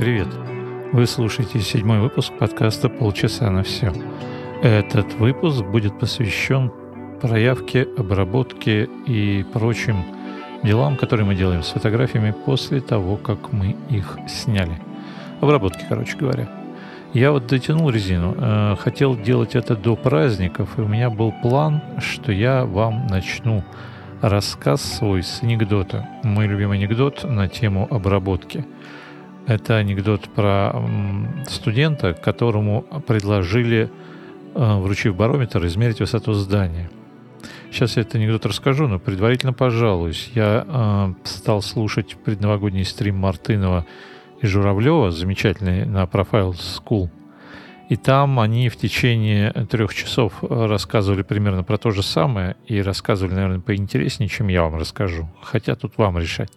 Привет! Вы слушаете седьмой выпуск подкаста «Полчаса на все». Этот выпуск будет посвящен проявке, обработке и прочим делам, которые мы делаем с фотографиями после того, как мы их сняли. Обработки, короче говоря. Я вот дотянул резину. Э, хотел делать это до праздников, и у меня был план, что я вам начну рассказ свой с анекдота. Мой любимый анекдот на тему обработки. Это анекдот про студента, которому предложили, э, вручив барометр, измерить высоту здания. Сейчас я этот анекдот расскажу, но предварительно пожалуюсь. Я э, стал слушать предновогодний стрим Мартынова и Журавлева, замечательный на Profile School. И там они в течение трех часов рассказывали примерно про то же самое и рассказывали, наверное, поинтереснее, чем я вам расскажу. Хотя тут вам решать.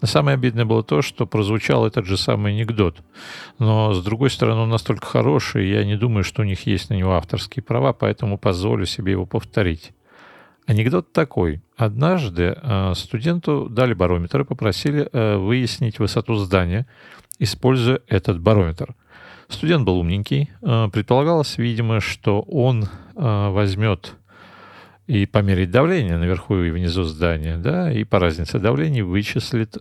Но самое обидное было то, что прозвучал этот же самый анекдот. Но, с другой стороны, он настолько хороший, я не думаю, что у них есть на него авторские права, поэтому позволю себе его повторить. Анекдот такой. Однажды э, студенту дали барометр и попросили э, выяснить высоту здания, используя этот барометр. Студент был умненький. Э, предполагалось, видимо, что он возьмет и померить давление наверху и внизу здания, да, и по разнице давлений вычислит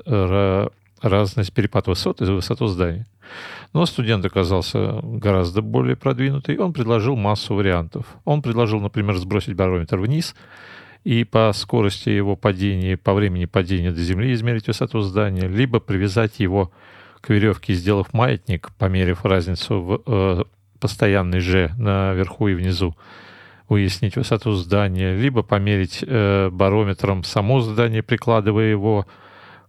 разность перепад высот и высоту здания. Но студент оказался гораздо более продвинутый. Он предложил массу вариантов. Он предложил, например, сбросить барометр вниз – и по скорости его падения, по времени падения до земли измерить высоту здания, либо привязать его к веревке, сделав маятник, померив разницу в э, постоянной G наверху и внизу, выяснить высоту здания, либо померить э, барометром само здание, прикладывая его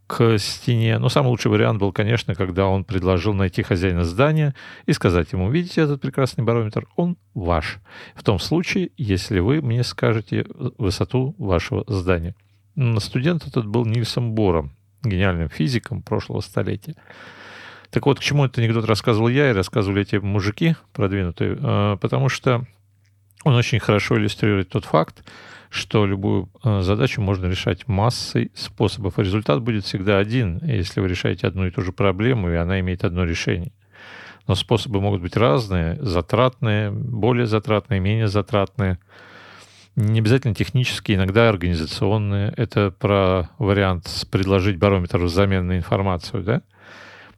к стене. Но самый лучший вариант был, конечно, когда он предложил найти хозяина здания и сказать ему, видите этот прекрасный барометр, он ваш. В том случае, если вы мне скажете высоту вашего здания. Студент этот был Нильсом Бором, гениальным физиком прошлого столетия. Так вот, к чему этот анекдот рассказывал я и рассказывали эти мужики продвинутые, э, потому что он очень хорошо иллюстрирует тот факт, что любую э, задачу можно решать массой способов. Результат будет всегда один, если вы решаете одну и ту же проблему, и она имеет одно решение. Но способы могут быть разные, затратные, более затратные, менее затратные. Не обязательно технические, иногда организационные. Это про вариант предложить барометр взамен на информацию, да?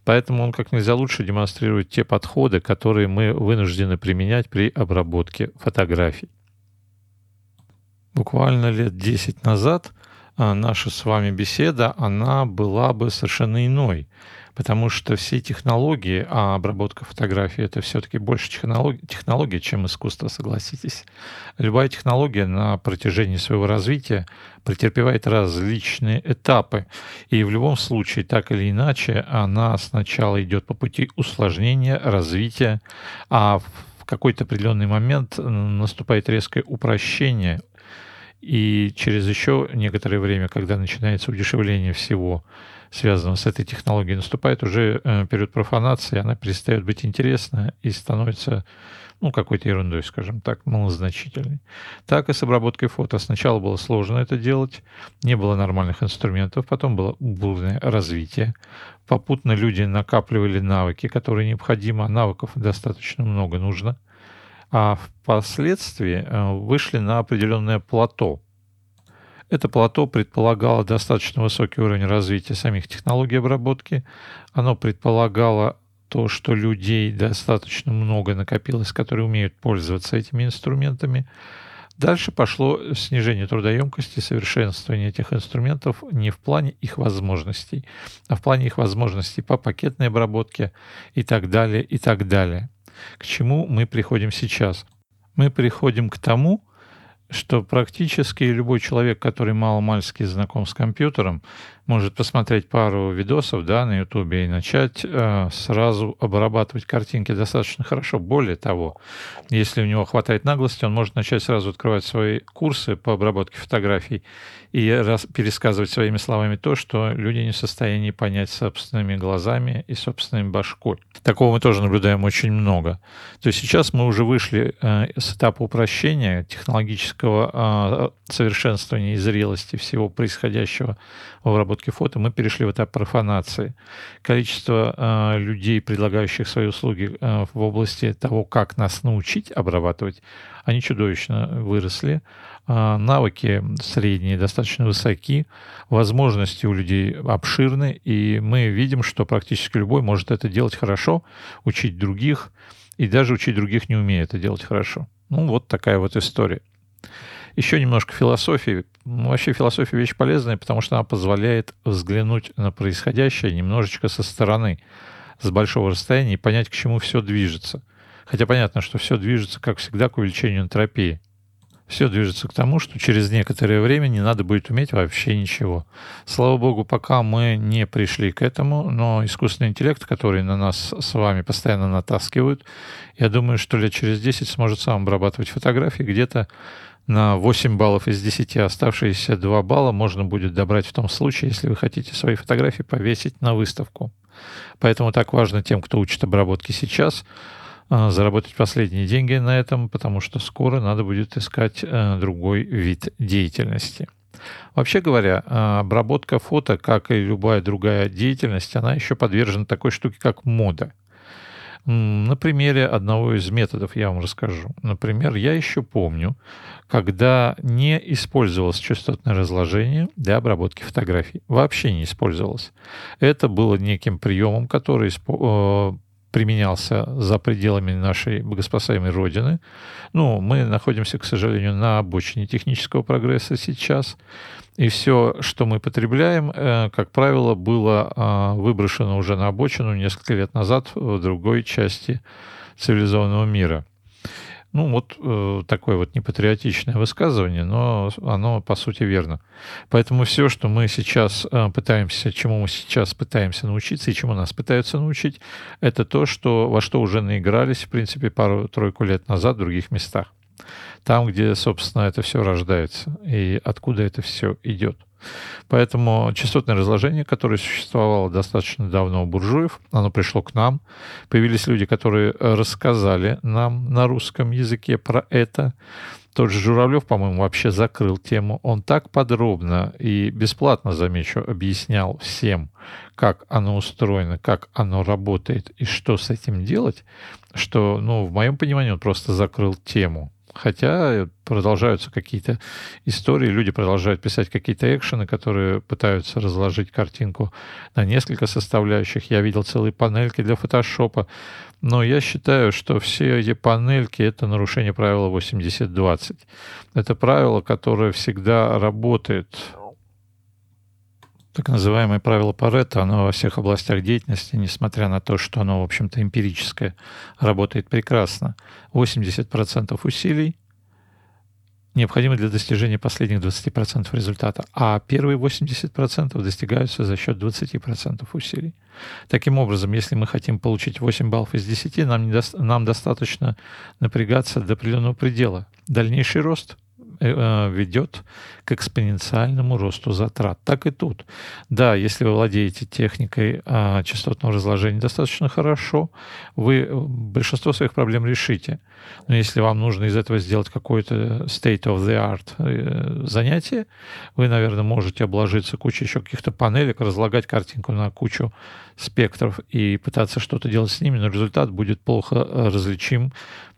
Поэтому он как нельзя лучше демонстрирует те подходы, которые мы вынуждены применять при обработке фотографий буквально лет 10 назад а, наша с вами беседа, она была бы совершенно иной. Потому что все технологии, а обработка фотографии это все-таки больше технология, технология, чем искусство, согласитесь. Любая технология на протяжении своего развития претерпевает различные этапы. И в любом случае, так или иначе, она сначала идет по пути усложнения, развития, а в какой-то определенный момент наступает резкое упрощение, и через еще некоторое время, когда начинается удешевление всего, связанного с этой технологией, наступает уже э, период профанации, она перестает быть интересна и становится ну, какой-то ерундой, скажем так, малозначительной. Так и с обработкой фото. Сначала было сложно это делать, не было нормальных инструментов, потом было бурное развитие. Попутно люди накапливали навыки, которые необходимы, а навыков достаточно много нужно – а впоследствии э, вышли на определенное плато. Это плато предполагало достаточно высокий уровень развития самих технологий обработки. Оно предполагало то, что людей достаточно много накопилось, которые умеют пользоваться этими инструментами. Дальше пошло снижение трудоемкости, совершенствование этих инструментов не в плане их возможностей, а в плане их возможностей по пакетной обработке и так далее, и так далее. К чему мы приходим сейчас? Мы приходим к тому, что практически любой человек, который мало-мальски знаком с компьютером, может посмотреть пару видосов да, на Ютубе и начать э, сразу обрабатывать картинки достаточно хорошо. Более того, если у него хватает наглости, он может начать сразу открывать свои курсы по обработке фотографий и раз, пересказывать своими словами то, что люди не в состоянии понять собственными глазами и собственной башкой. Такого мы тоже наблюдаем очень много. То есть сейчас мы уже вышли э, с этапа упрощения, технологического э, совершенствования и зрелости всего происходящего в обработке обработки фото мы перешли в этап профанации. Количество э, людей, предлагающих свои услуги э, в области того, как нас научить обрабатывать, они чудовищно выросли. Э, навыки средние, достаточно высоки, возможности у людей обширны, и мы видим, что практически любой может это делать хорошо, учить других, и даже учить других не умеет это делать хорошо. Ну, вот такая вот история. Еще немножко философии. Вообще философия вещь полезная, потому что она позволяет взглянуть на происходящее немножечко со стороны, с большого расстояния и понять, к чему все движется. Хотя понятно, что все движется, как всегда, к увеличению энтропии. Все движется к тому, что через некоторое время не надо будет уметь вообще ничего. Слава богу, пока мы не пришли к этому, но искусственный интеллект, который на нас с вами постоянно натаскивают, я думаю, что лет через 10 сможет сам обрабатывать фотографии где-то на 8 баллов из 10 оставшиеся 2 балла можно будет добрать в том случае, если вы хотите свои фотографии повесить на выставку. Поэтому так важно тем, кто учит обработки сейчас, а, заработать последние деньги на этом, потому что скоро надо будет искать э, другой вид деятельности. Вообще говоря, а, обработка фото, как и любая другая деятельность, она еще подвержена такой штуке, как мода. На примере одного из методов я вам расскажу. Например, я еще помню, когда не использовалось частотное разложение для обработки фотографий. Вообще не использовалось. Это было неким приемом, который э, применялся за пределами нашей богоспасаемой Родины. Ну, мы находимся, к сожалению, на обочине технического прогресса сейчас. И все, что мы потребляем, э, как правило, было а, выброшено уже на обочину несколько лет назад в другой части цивилизованного мира. Ну, вот э, такое вот непатриотичное высказывание, но оно по сути верно. Поэтому все, что мы сейчас э, пытаемся, чему мы сейчас пытаемся научиться и чему нас пытаются научить, это то, что, во что уже наигрались, в принципе, пару-тройку лет назад в других местах. Там, где, собственно, это все рождается и откуда это все идет. Поэтому частотное разложение, которое существовало достаточно давно у буржуев, оно пришло к нам. Появились люди, которые рассказали нам на русском языке про это. Тот же Журавлев, по-моему, вообще закрыл тему. Он так подробно и бесплатно, замечу, объяснял всем, как оно устроено, как оно работает и что с этим делать, что, ну, в моем понимании, он просто закрыл тему. Хотя продолжаются какие-то истории, люди продолжают писать какие-то экшены, которые пытаются разложить картинку на несколько составляющих. Я видел целые панельки для фотошопа. Но я считаю, что все эти панельки — это нарушение правила 80-20. Это правило, которое всегда работает так называемое правило Паретта, оно во всех областях деятельности, несмотря на то, что оно, в общем-то, эмпирическое, работает прекрасно. 80% усилий необходимы для достижения последних 20% результата, а первые 80% достигаются за счет 20% усилий. Таким образом, если мы хотим получить 8 баллов из 10, нам, не до... нам достаточно напрягаться до определенного предела. Дальнейший рост — ведет к экспоненциальному росту затрат. Так и тут. Да, если вы владеете техникой а, частотного разложения достаточно хорошо, вы большинство своих проблем решите. Но если вам нужно из этого сделать какое-то state of the art э, занятие, вы, наверное, можете обложиться кучей еще каких-то панелек, разлагать картинку на кучу спектров и пытаться что-то делать с ними, но результат будет плохо э, различим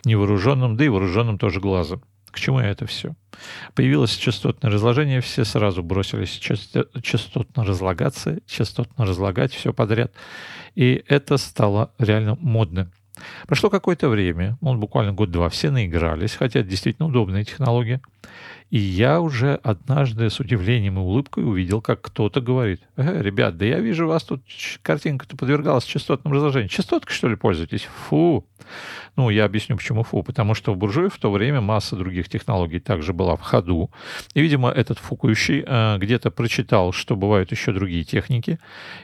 невооруженным, да и вооруженным тоже глазом. К чему это все? Появилось частотное разложение, все сразу бросились частотно разлагаться, частотно разлагать все подряд. И это стало реально модным. Прошло какое-то время, он буквально год-два, все наигрались, хотя это действительно удобная технология. И я уже однажды с удивлением и улыбкой увидел, как кто-то говорит, э, ребят, да я вижу, у вас тут картинка-то подвергалась частотному разложению. Частоткой, что ли, пользуетесь? Фу! Ну, я объясню, почему фу. Потому что в буржуе в то время масса других технологий также была в ходу. И, видимо, этот фукующий э, где-то прочитал, что бывают еще другие техники,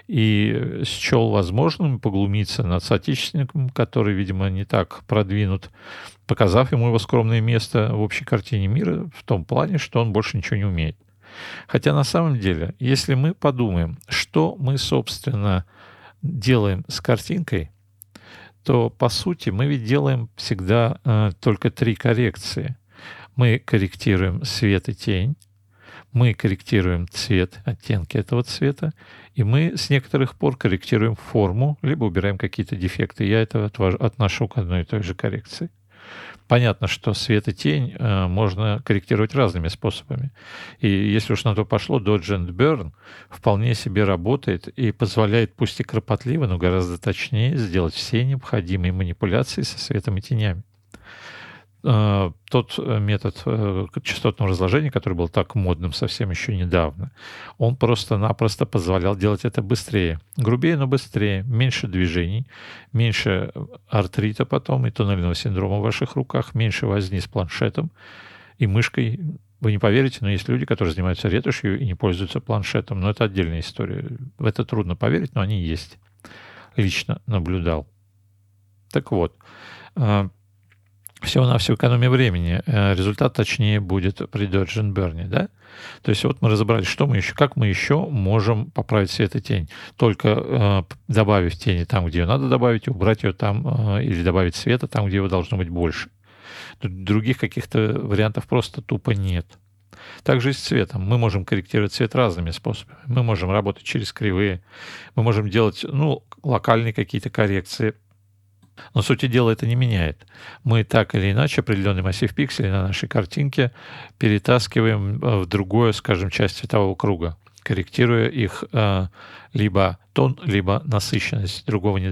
и счел возможным поглумиться над соотечественником, который, видимо, не так продвинут показав ему его скромное место в общей картине мира в том плане, что он больше ничего не умеет. Хотя на самом деле, если мы подумаем, что мы, собственно, делаем с картинкой, то, по сути, мы ведь делаем всегда э, только три коррекции. Мы корректируем свет и тень, Мы корректируем цвет, оттенки этого цвета, и мы с некоторых пор корректируем форму, либо убираем какие-то дефекты. Я это отношу к одной и той же коррекции. Понятно, что свет и тень э, можно корректировать разными способами. И если уж на то пошло, Dodge and Burn вполне себе работает и позволяет, пусть и кропотливо, но гораздо точнее сделать все необходимые манипуляции со светом и тенями. Э, тот э, метод э, частотного разложения, который был так модным совсем еще недавно, он просто-напросто позволял делать это быстрее. Грубее, но быстрее. Меньше движений, меньше артрита потом и туннельного синдрома в ваших руках, меньше возни с планшетом и мышкой. Вы не поверите, но есть люди, которые занимаются ретушью и не пользуются планшетом. Но это отдельная история. В это трудно поверить, но они есть. Лично наблюдал. Так вот, всего-навсего экономия времени. Э, результат точнее будет при Dodge Burn, да? То есть вот мы разобрались, что мы еще, как мы еще можем поправить свет и тень. Только э, добавив тени там, где ее надо добавить, убрать ее там, э, или добавить света там, где его должно быть больше. Других каких-то вариантов просто тупо нет. Также и с цветом. Мы можем корректировать цвет разными способами. Мы можем работать через кривые, мы можем делать ну, локальные какие-то коррекции – но сути дела это не меняет. Мы так или иначе определенный массив пикселей на нашей картинке перетаскиваем в другую, скажем, часть цветового круга, корректируя их э, либо тон, либо насыщенность, другого не.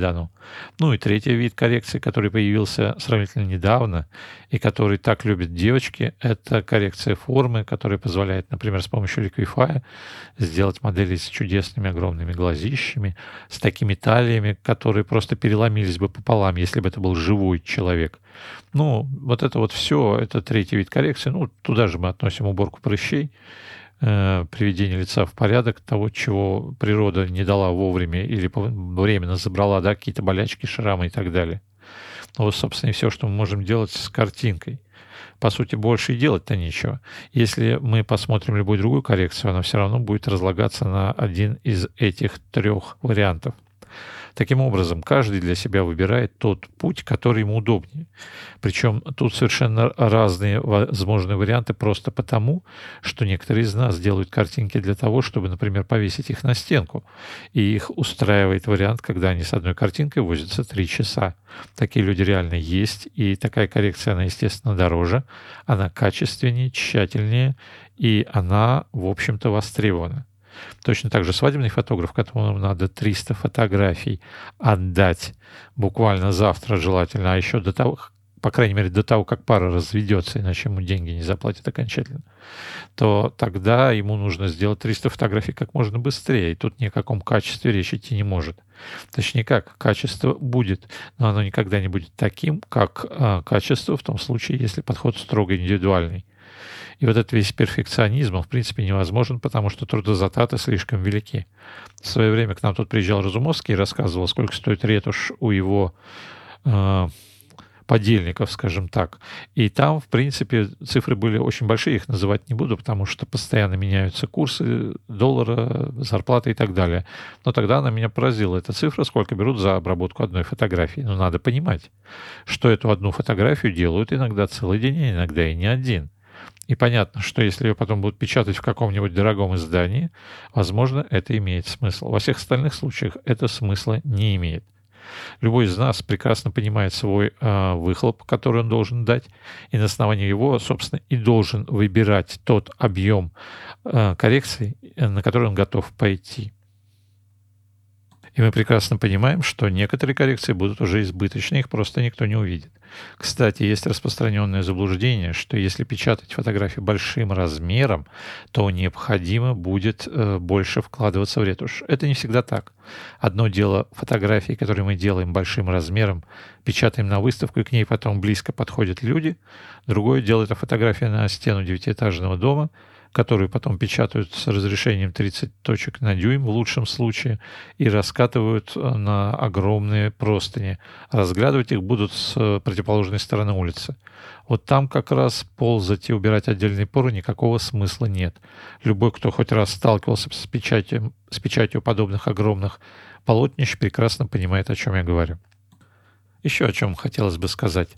Ну и третий вид коррекции, который появился сравнительно недавно и который так любят девочки, это коррекция формы, которая позволяет, например, с помощью Liquify сделать модели с чудесными огромными глазищами, с такими талиями, которые просто переломились бы пополам, если бы это был живой человек. Ну, вот это вот все, это третий вид коррекции. Ну, туда же мы относим уборку прыщей, э, приведение лица в порядок, того, чего природа не дала вовремя или временно забрала, да, какие-то болячки, шрамы и так далее. Ну, вот, собственно, и все, что мы можем делать с картинкой. По сути, больше и делать-то нечего. Если мы посмотрим любую другую коррекцию, она все равно будет разлагаться на один из этих трех вариантов. Таким образом, каждый для себя выбирает тот путь, который ему удобнее. Причем тут совершенно разные возможные варианты просто потому, что некоторые из нас делают картинки для того, чтобы, например, повесить их на стенку. И их устраивает вариант, когда они с одной картинкой возятся три часа. Такие люди реально есть, и такая коррекция, она, естественно, дороже, она качественнее, тщательнее, и она, в общем-то, востребована. Точно так же свадебный фотограф, которому надо 300 фотографий отдать буквально завтра желательно, а еще до того, по крайней мере, до того, как пара разведется, иначе ему деньги не заплатят окончательно, то тогда ему нужно сделать 300 фотографий как можно быстрее. И тут ни о каком качестве речь идти не может. Точнее как, качество будет, но оно никогда не будет таким, как э, качество в том случае, если подход строго индивидуальный. И вот этот весь перфекционизм, он, в принципе, невозможен, потому что трудозатраты слишком велики. В свое время к нам тут приезжал Разумовский и рассказывал, сколько стоит ретушь у его э, подельников, скажем так. И там, в принципе, цифры были очень большие, их называть не буду, потому что постоянно меняются курсы доллара, зарплаты и так далее. Но тогда она меня поразила, эта цифра, сколько берут за обработку одной фотографии. Но надо понимать, что эту одну фотографию делают иногда целый день, а иногда и не один. И понятно, что если ее потом будут печатать в каком-нибудь дорогом издании, возможно, это имеет смысл. Во всех остальных случаях это смысла не имеет. Любой из нас прекрасно понимает свой э, выхлоп, который он должен дать, и на основании его, собственно, и должен выбирать тот объем э, коррекций, на который он готов пойти. И мы прекрасно понимаем, что некоторые коррекции будут уже избыточны, их просто никто не увидит. Кстати, есть распространенное заблуждение, что если печатать фотографии большим размером, то необходимо будет э, больше вкладываться в ретушь. Это не всегда так. Одно дело фотографии, которые мы делаем большим размером, печатаем на выставку, и к ней потом близко подходят люди. Другое дело это фотография на стену девятиэтажного дома – которые потом печатают с разрешением 30 точек на дюйм в лучшем случае и раскатывают э, на огромные простыни. Разглядывать их будут с э, противоположной стороны улицы. Вот там как раз ползать и убирать отдельные поры никакого смысла нет. Любой, кто хоть раз сталкивался с печатью, с печатью подобных огромных полотнищ, прекрасно понимает, о чем я говорю. Еще о чем хотелось бы сказать.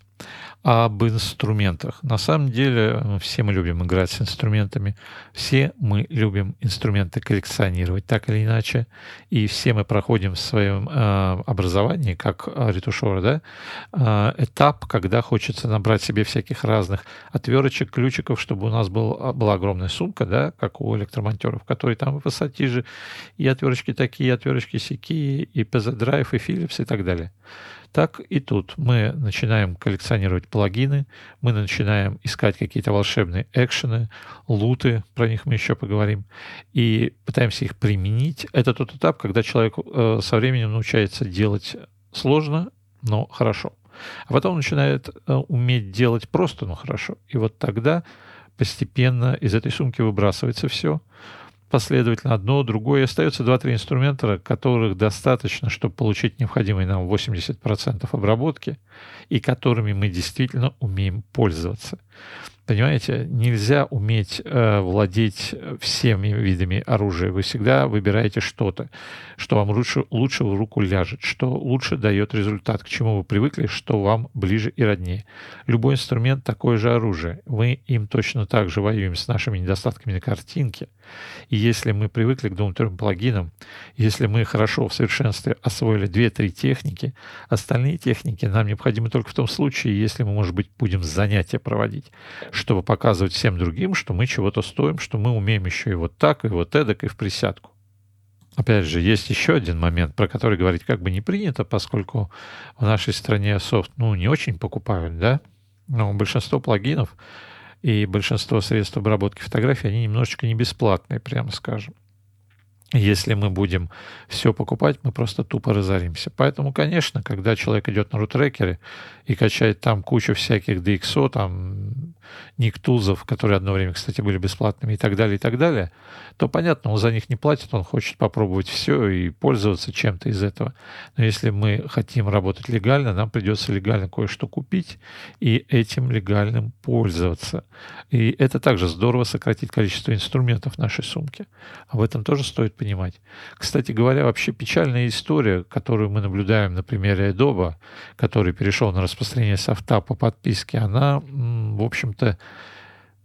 об инструментах. На самом деле ну, все мы любим играть с инструментами, все мы любим инструменты коллекционировать так или иначе, и все мы проходим в своем э, образовании, как ретушер, да, э, этап, когда хочется набрать себе всяких разных отверточек, ключиков, чтобы у нас был, была огромная сумка, да, как у электромонтеров, которые там и пассатижи, и отверточки такие, и отверточки сякие, и PZ-драйв, и Philips, и так далее так и тут мы начинаем коллекционировать плагины, мы начинаем искать какие-то волшебные экшены, луты, про них мы еще поговорим, и пытаемся их применить. Это тот этап, когда человек э, со временем научается делать сложно, но хорошо. А потом начинает э, уметь делать просто, но хорошо. И вот тогда постепенно из этой сумки выбрасывается все, последовательно одно, другое. И остается 2-3 инструмента, которых достаточно, чтобы получить необходимые нам 80% обработки, и которыми мы действительно умеем пользоваться. Понимаете, нельзя уметь э, владеть всеми видами оружия. Вы всегда выбираете что-то, что вам лучше, лучше в руку ляжет, что лучше дает результат, к чему вы привыкли, что вам ближе и роднее. Любой инструмент — такое же оружие. Мы им точно так же воюем с нашими недостатками на картинке. И если мы привыкли к двум-трем плагинам, если мы хорошо в совершенстве освоили две-три техники, остальные техники нам необходимы только в том случае, если мы, может быть, будем занятия проводить чтобы показывать всем другим, что мы чего-то стоим, что мы умеем еще и вот так, и вот эдак, и в присядку. Опять же, есть еще один момент, про который говорить как бы не принято, поскольку в нашей стране софт, ну, не очень покупают, да? Но большинство плагинов и большинство средств обработки фотографий, они немножечко не бесплатные, прямо скажем. Если мы будем все покупать, мы просто тупо разоримся. Поэтому, конечно, когда человек идет на рутрекере и качает там кучу всяких DxO, там никтузов, которые одно время, кстати, были бесплатными и так далее, и так далее, то понятно, он за них не платит, он хочет попробовать все и пользоваться чем-то из этого. Но если мы хотим работать легально, нам придется легально кое-что купить и этим легальным пользоваться. И это также здорово сократит количество инструментов в нашей сумке. Об этом тоже стоит понимать. Кстати говоря, вообще печальная история, которую мы наблюдаем на примере Adobe, который перешел на распространение софта по подписке, она, в общем-то,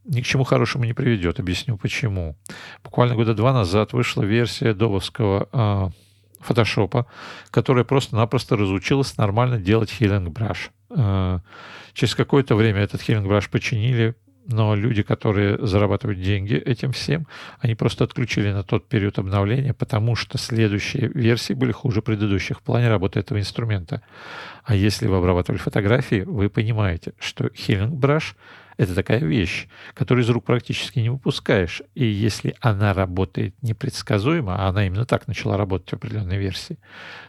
ни к чему хорошему не приведет. Объясню почему. Буквально года два назад вышла версия дововского э, фотошопа, которая просто-напросто разучилась нормально делать Healing Brush. Э, через какое-то время этот Healing Brush починили, но люди, которые зарабатывают деньги этим всем, они просто отключили на тот период обновления, потому что следующие версии были хуже предыдущих в плане работы этого инструмента. А если вы обрабатывали фотографии, вы понимаете, что Healing Brush — это такая вещь, которую из рук практически не выпускаешь. И если она работает непредсказуемо, а она именно так начала работать в определенной версии,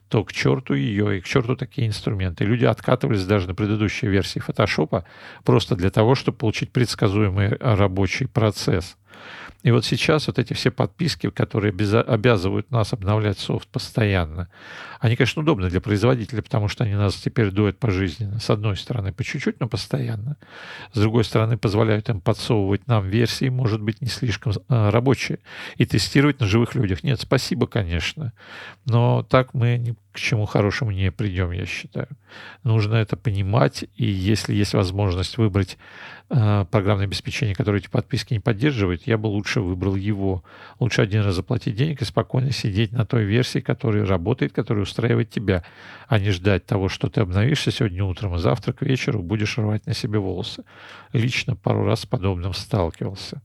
то к черту ее и к черту такие инструменты. Люди откатывались даже на предыдущей версии фотошопа просто для того, чтобы получить предсказуемый рабочий процесс. И вот сейчас вот эти все подписки, которые обязывают нас обновлять софт постоянно, они, конечно, удобны для производителя, потому что они нас теперь дуют пожизненно. С одной стороны, по чуть-чуть, но постоянно. С другой стороны, позволяют им подсовывать нам версии, может быть, не слишком э, рабочие, и тестировать на живых людях. Нет, спасибо, конечно, но так мы ни к чему хорошему не придем, я считаю. Нужно это понимать, и если есть возможность выбрать э, программное обеспечение, которое эти подписки не поддерживает, я бы лучше выбрал его. Лучше один раз заплатить денег и спокойно сидеть на той версии, которая работает, которая устраивает тебя, а не ждать того, что ты обновишься сегодня утром, и завтра к вечеру будешь рвать на себе волосы. Лично пару раз с подобным сталкивался.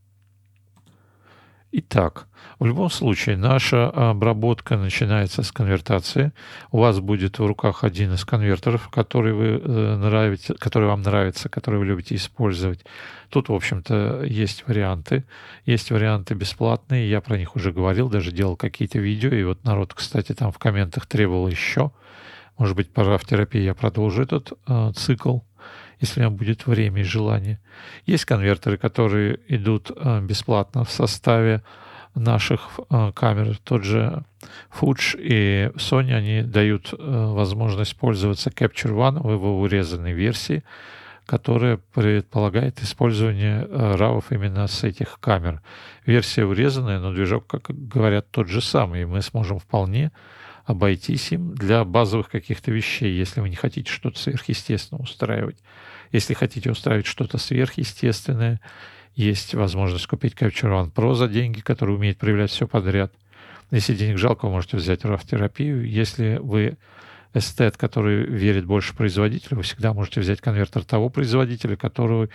Итак, в любом случае, наша обработка начинается с конвертации. У вас будет в руках один из конвертеров, который, вы э, нравите, который вам нравится, который вы любите использовать. Тут, в общем-то, есть варианты. Есть варианты бесплатные, я про них уже говорил, даже делал какие-то видео. И вот народ, кстати, там в комментах требовал еще. Может быть, пора в терапии я продолжу этот э, цикл если у меня будет время и желание. Есть конвертеры, которые идут э, бесплатно в составе наших э, камер. Тот же Fuji и Sony, они дают э, возможность пользоваться Capture One в его урезанной версии, которая предполагает использование RAW именно с этих камер. Версия урезанная, но движок, как говорят, тот же самый, и мы сможем вполне обойтись им для базовых каких-то вещей, если вы не хотите что-то сверхъестественное устраивать. Если хотите устраивать что-то сверхъестественное, есть возможность купить Capture One Pro за деньги, который умеет проявлять все подряд. Если денег жалко, вы можете взять RAW-терапию. Если вы эстет, который верит больше производителю, вы всегда можете взять конвертер того производителя, который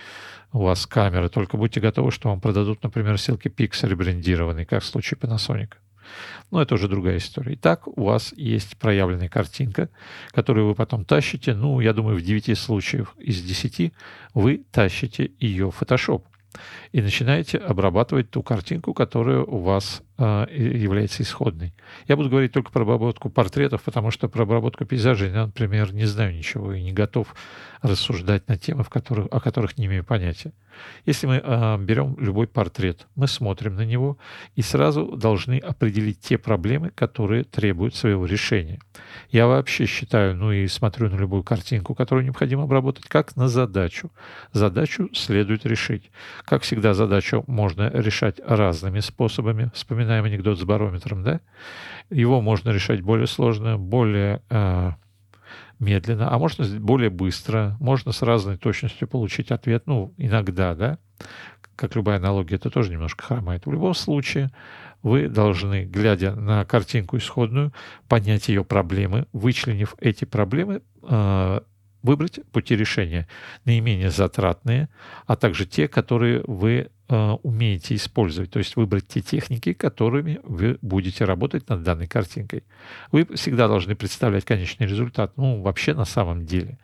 у вас камера. Только будьте готовы, что вам продадут, например, селки Pixel брендированные, как в случае Panasonic. Но это уже другая история. Итак, у вас есть проявленная картинка, которую вы потом тащите. Ну, я думаю, в 9 случаев из 10 вы тащите ее в Photoshop и начинаете обрабатывать ту картинку, которая у вас э, является исходной. Я буду говорить только про обработку портретов, потому что про обработку пейзажей я, например, не знаю ничего и не готов рассуждать на темы, в которых, о которых не имею понятия. Если мы э, берем любой портрет, мы смотрим на него и сразу должны определить те проблемы, которые требуют своего решения. Я вообще считаю, ну и смотрю на любую картинку, которую необходимо обработать, как на задачу. Задачу следует решить. Как всегда, задачу можно решать разными способами. Вспоминаем анекдот с барометром, да? Его можно решать более сложно, более э, медленно, а можно более быстро, можно с разной точностью получить ответ, ну, иногда, да, как любая аналогия, это тоже немножко хромает. В любом случае, вы должны, глядя на картинку исходную, понять ее проблемы, вычленив эти проблемы, э, выбрать пути решения, наименее затратные, а также те, которые вы умеете использовать, то есть выбрать те техники, которыми вы будете работать над данной картинкой. Вы всегда должны представлять конечный результат, ну, вообще на самом деле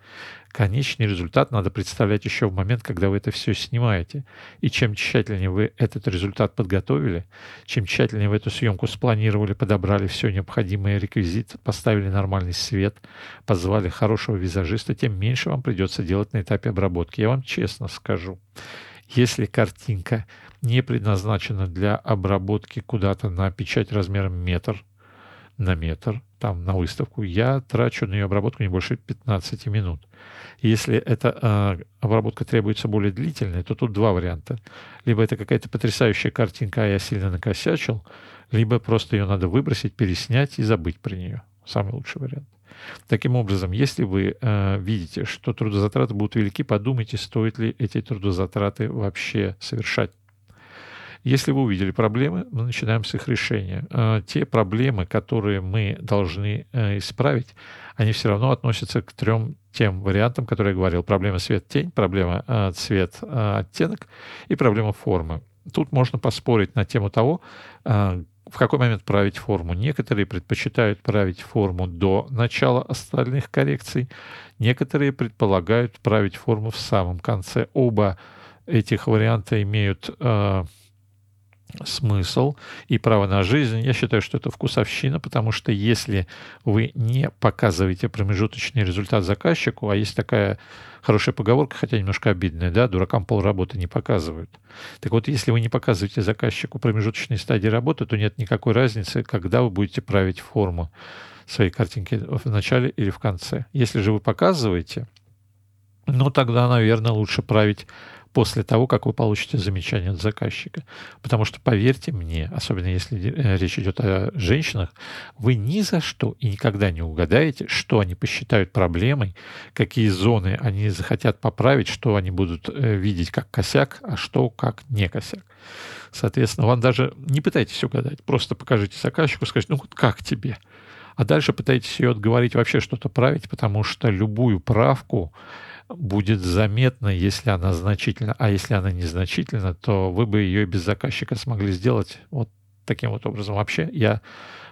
конечный результат надо представлять еще в момент, когда вы это все снимаете. И чем тщательнее вы этот результат подготовили, чем тщательнее вы эту съемку спланировали, подобрали все необходимые реквизиты, поставили нормальный свет, позвали хорошего визажиста, тем меньше вам придется делать на этапе обработки. Я вам честно скажу, если картинка не предназначена для обработки куда-то на печать размером метр на метр, там на выставку, я трачу на ее обработку не больше 15 минут. Если эта э, обработка требуется более длительная, то тут два варианта. Либо это какая-то потрясающая картинка, а я сильно накосячил, либо просто ее надо выбросить, переснять и забыть про нее. Самый лучший вариант. Таким образом, если вы э, видите, что трудозатраты будут велики, подумайте, стоит ли эти трудозатраты вообще совершать. Если вы увидели проблемы, мы начинаем с их решения. Э, те проблемы, которые мы должны э, исправить, они все равно относятся к трем тем вариантам, которые я говорил. Проблема свет-тень, проблема э, цвет-оттенок и проблема формы. Тут можно поспорить на тему того, в какой момент править форму. Некоторые предпочитают править форму до начала остальных коррекций, некоторые предполагают править форму в самом конце. Оба этих варианта имеют смысл и право на жизнь. Я считаю, что это вкусовщина, потому что если вы не показываете промежуточный результат заказчику, а есть такая хорошая поговорка, хотя немножко обидная, да, дуракам полработы не показывают. Так вот, если вы не показываете заказчику промежуточной стадии работы, то нет никакой разницы, когда вы будете править форму своей картинки в начале или в конце. Если же вы показываете, ну тогда, наверное, лучше править после того, как вы получите замечание от заказчика. Потому что, поверьте мне, особенно если э, речь идет о женщинах, вы ни за что и никогда не угадаете, что они посчитают проблемой, какие зоны они захотят поправить, что они будут э, видеть как косяк, а что как не косяк. Соответственно, вам даже не пытайтесь угадать, просто покажите заказчику, скажите, ну вот как тебе? А дальше пытайтесь ее отговорить вообще что-то править, потому что любую правку будет заметна, если она значительна, а если она незначительна, то вы бы ее без заказчика смогли сделать вот таким вот образом. Вообще я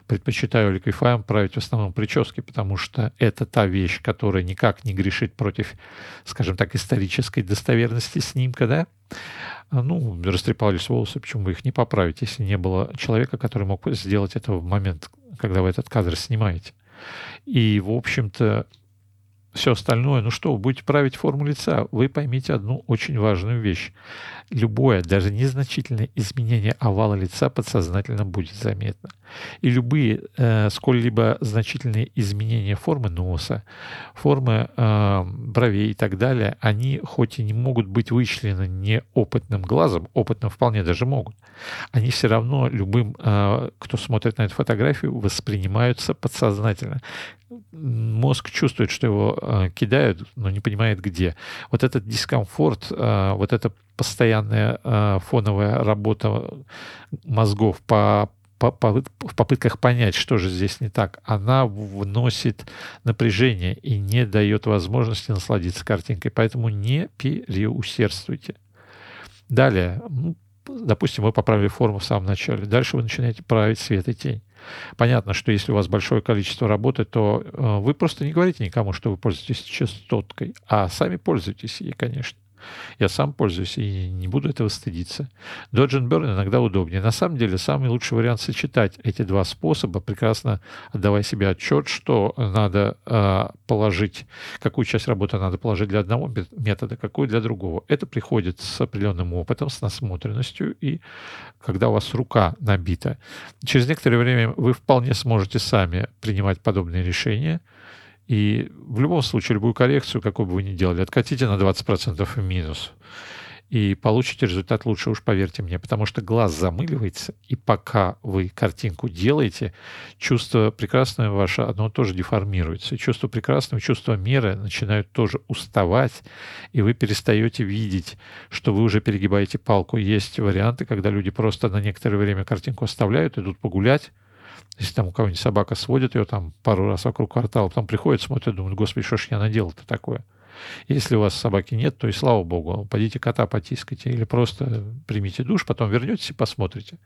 предпочитаю ликвифаем править в основном прически, потому что это та вещь, которая никак не грешит против, скажем так, исторической достоверности снимка, да? Ну, растрепались волосы, почему вы их не поправите, если не было человека, который мог сделать это в момент, когда вы этот кадр снимаете. И, в общем-то, все остальное, ну что, вы будете править форму лица, вы поймите одну очень важную вещь. Любое, даже незначительное изменение овала лица подсознательно будет заметно. И любые э, сколь-либо значительные изменения формы носа, формы э, бровей и так далее, они хоть и не могут быть вычислены неопытным глазом, опытным вполне даже могут, они все равно любым, э, кто смотрит на эту фотографию, воспринимаются подсознательно мозг чувствует, что его э, кидают, но не понимает где. Вот этот дискомфорт, э, вот эта постоянная э, фоновая работа мозгов по, в попытках понять, что же здесь не так, она вносит напряжение и не дает возможности насладиться картинкой. Поэтому не переусердствуйте. Далее, ну, допустим, вы поправили форму в самом начале. Дальше вы начинаете править свет и тень. Понятно, что если у вас большое количество работы, то э, вы просто не говорите никому, что вы пользуетесь частоткой, а сами пользуетесь ей, конечно. Я сам пользуюсь и не буду этого стыдиться. Dodge and Burn иногда удобнее. На самом деле, самый лучший вариант сочетать эти два способа, прекрасно отдавая себе отчет, что надо э, положить, какую часть работы надо положить для одного метода, какую для другого. Это приходит с определенным опытом, с насмотренностью, и когда у вас рука набита. Через некоторое время вы вполне сможете сами принимать подобные решения – и в любом случае, любую коррекцию, какую бы вы ни делали, откатите на 20% в минус. И получите результат лучше, уж поверьте мне, потому что глаз замыливается, и пока вы картинку делаете, чувство прекрасное ваше, оно тоже деформируется. И чувство прекрасного, чувство меры начинают тоже уставать, и вы перестаете видеть, что вы уже перегибаете палку. Есть варианты, когда люди просто на некоторое время картинку оставляют, идут погулять, если там у кого-нибудь собака сводит ее там пару раз вокруг квартала, потом приходит, смотрит, думает, господи, что ж я наделал-то такое? Если у вас собаки нет, то и слава богу, пойдите кота потискайте или просто примите душ, потом вернетесь и посмотрите.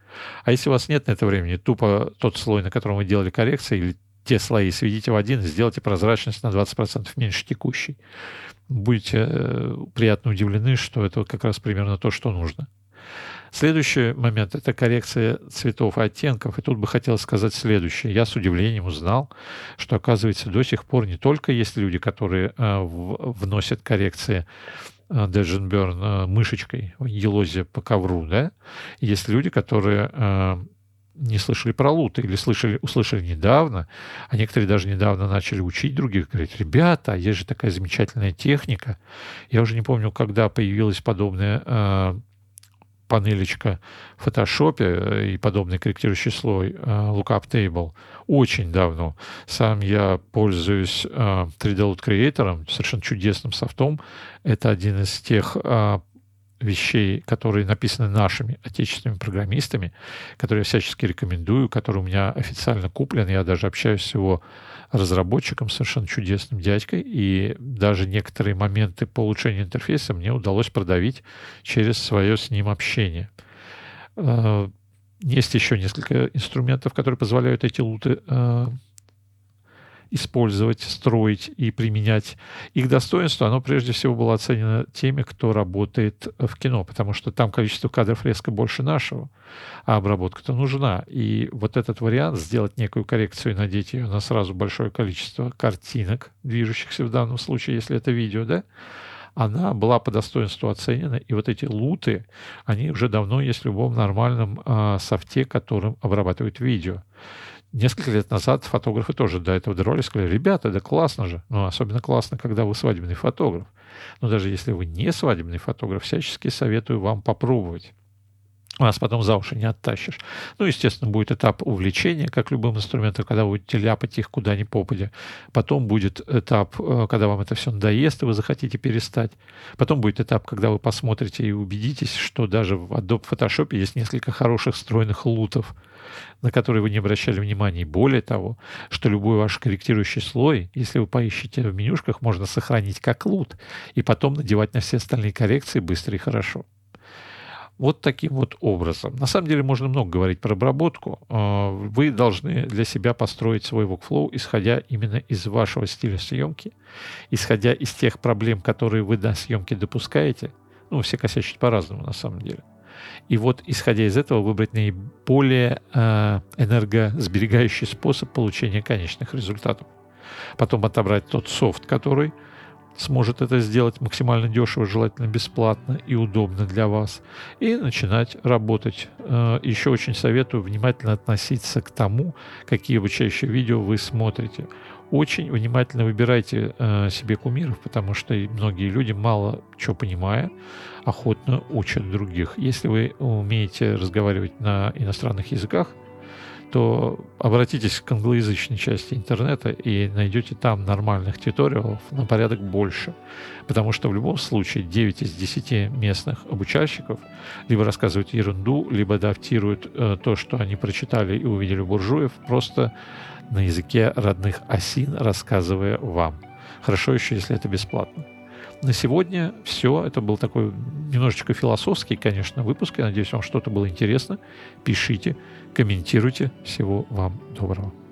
А если у вас нет на это времени, тупо тот слой, на котором вы делали коррекции, или те слои сведите в один, сделайте прозрачность на 20% меньше текущей. Будете э, приятно удивлены, что это как раз примерно то, что нужно. Следующий момент — это коррекция цветов и оттенков. И тут бы хотел сказать следующее. Я с удивлением узнал, что, оказывается, до сих пор не только есть люди, которые э, вносят коррекции Деженберн э, мышечкой, елозе по ковру, да, есть люди, которые э, не слышали про лут или слышали, услышали недавно, а некоторые даже недавно начали учить других, говорить, ребята, есть же такая замечательная техника. Я уже не помню, когда появилась подобная э, панелечка в фотошопе э, и подобный корректирующий слой э, Lookup Table очень давно. Сам я пользуюсь 3D Load Creator, совершенно чудесным софтом. Это один из тех вещей, которые написаны нашими отечественными программистами, которые я всячески рекомендую, который у меня официально куплен. Я даже общаюсь с его разработчиком, совершенно чудесным дядькой, и даже некоторые моменты по улучшению интерфейса мне удалось продавить через свое с ним общение. Э, есть еще несколько инструментов, которые позволяют эти луты э, использовать, строить и применять. Их достоинство, оно прежде всего было оценено теми, кто работает в кино, потому что там количество кадров резко больше нашего, а обработка-то нужна. И вот этот вариант, сделать некую коррекцию и надеть ее на сразу большое количество картинок, движущихся в данном случае, если это видео, да, она была по достоинству оценена, и вот эти луты, они уже давно есть в любом нормальном э, софте, которым обрабатывают видео несколько лет назад фотографы тоже до этого дролли сказали, ребята, да классно же. Ну, особенно классно, когда вы свадебный фотограф. Но даже если вы не свадебный фотограф, всячески советую вам попробовать. Вас потом за уши не оттащишь. Ну, естественно, будет этап увлечения, как любым инструментом, когда вы будете ляпать их куда ни попадя. Потом будет этап, э, когда вам это все надоест, и вы захотите перестать. Потом будет этап, когда вы посмотрите и убедитесь, что даже в Adobe Photoshop есть несколько хороших встроенных лутов, на которые вы не обращали внимания. И более того, что любой ваш корректирующий слой, если вы поищете в менюшках, можно сохранить как лут и потом надевать на все остальные коррекции быстро и хорошо. Вот таким вот образом. На самом деле можно много говорить про обработку. А, вы должны для себя построить свой workflow, исходя именно из вашего стиля съемки, исходя из тех проблем, которые вы на съемке допускаете. Ну, все косячат по-разному на самом деле. И вот, исходя из этого, выбрать наиболее э, энергосберегающий способ получения конечных результатов. Потом отобрать тот софт, который сможет это сделать максимально дешево, желательно бесплатно и удобно для вас, и начинать работать. Э, Еще очень советую внимательно относиться к тому, какие обучающие видео вы смотрите. Очень внимательно выбирайте э, себе кумиров, потому что многие люди, мало чего понимая, охотно учат других. Если вы умеете разговаривать на иностранных языках, то обратитесь к англоязычной части интернета и найдете там нормальных туториалов на порядок больше. Потому что в любом случае 9 из 10 местных обучальщиков либо рассказывают ерунду, либо адаптируют э, то, что они прочитали и увидели буржуев, просто на языке родных осин, рассказывая вам. Хорошо еще, если это бесплатно. На сегодня все. Это был такой немножечко философский, конечно, выпуск. Я надеюсь, вам что-то было интересно. Пишите, комментируйте. Всего вам доброго.